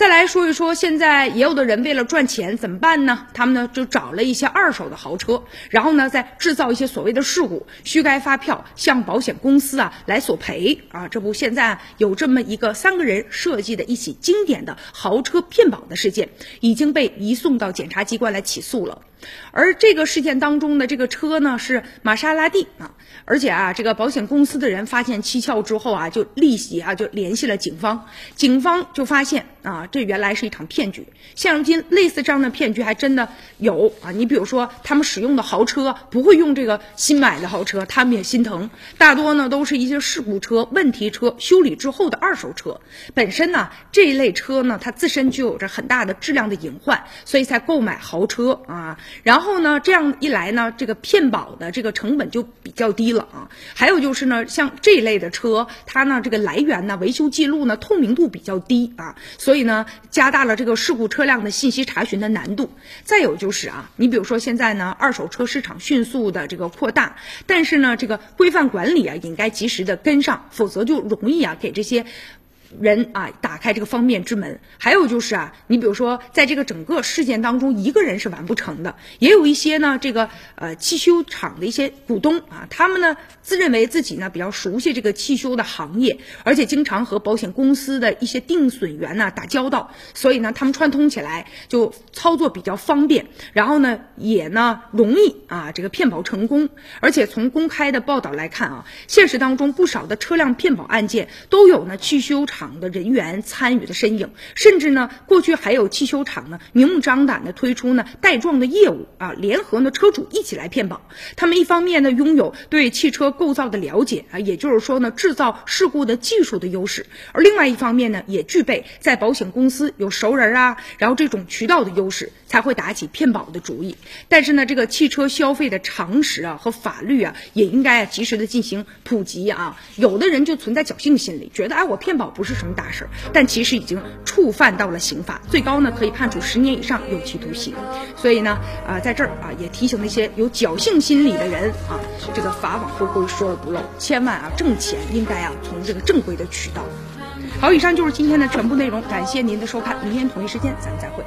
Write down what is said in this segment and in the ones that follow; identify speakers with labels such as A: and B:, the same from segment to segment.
A: 再来说一说，现在也有的人为了赚钱怎么办呢？他们呢就找了一些二手的豪车，然后呢再制造一些所谓的事故，虚开发票向保险公司啊来索赔啊。这不，现在有这么一个三个人设计的一起经典的豪车骗保的事件，已经被移送到检察机关来起诉了。而这个事件当中的这个车呢是玛莎拉蒂啊，而且啊，这个保险公司的人发现蹊跷之后啊，就立即啊就联系了警方，警方就发现啊，这原来是一场骗局。现如今类似这样的骗局还真的有啊，你比如说他们使用的豪车不会用这个新买的豪车，他们也心疼，大多呢都是一些事故车、问题车，修理之后的二手车。本身呢这一类车呢，它自身就有着很大的质量的隐患，所以才购买豪车啊。然后呢，这样一来呢，这个骗保的这个成本就比较低了啊。还有就是呢，像这一类的车，它呢这个来源呢、维修记录呢透明度比较低啊，所以呢加大了这个事故车辆的信息查询的难度。再有就是啊，你比如说现在呢，二手车市场迅速的这个扩大，但是呢这个规范管理啊，应该及时的跟上，否则就容易啊给这些。人啊，打开这个方便之门。还有就是啊，你比如说，在这个整个事件当中，一个人是完不成的。也有一些呢，这个呃汽修厂的一些股东啊，他们呢自认为自己呢比较熟悉这个汽修的行业，而且经常和保险公司的一些定损员呢打交道，所以呢他们串通起来就操作比较方便，然后呢也呢容易啊这个骗保成功。而且从公开的报道来看啊，现实当中不少的车辆骗保案件都有呢汽修厂。厂的人员参与的身影，甚至呢，过去还有汽修厂呢明目张胆的推出呢带状的业务啊，联合呢车主一起来骗保。他们一方面呢拥有对汽车构造的了解啊，也就是说呢制造事故的技术的优势，而另外一方面呢也具备在保险公司有熟人啊，然后这种渠道的优势，才会打起骗保的主意。但是呢，这个汽车消费的常识啊和法律啊也应该及时的进行普及啊。有的人就存在侥幸心理，觉得哎我骗保不是。是什么大事儿但其实已经触犯到了刑法，最高呢可以判处十年以上有期徒刑。所以呢，啊，在这儿啊也提醒那些有侥幸心理的人啊，这个法网恢恢，疏而不漏，千万啊挣钱应该啊从这个正规的渠道。好，以上就是今天的全部内容，感谢您的收看，明天同一时间咱们再会。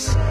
A: place.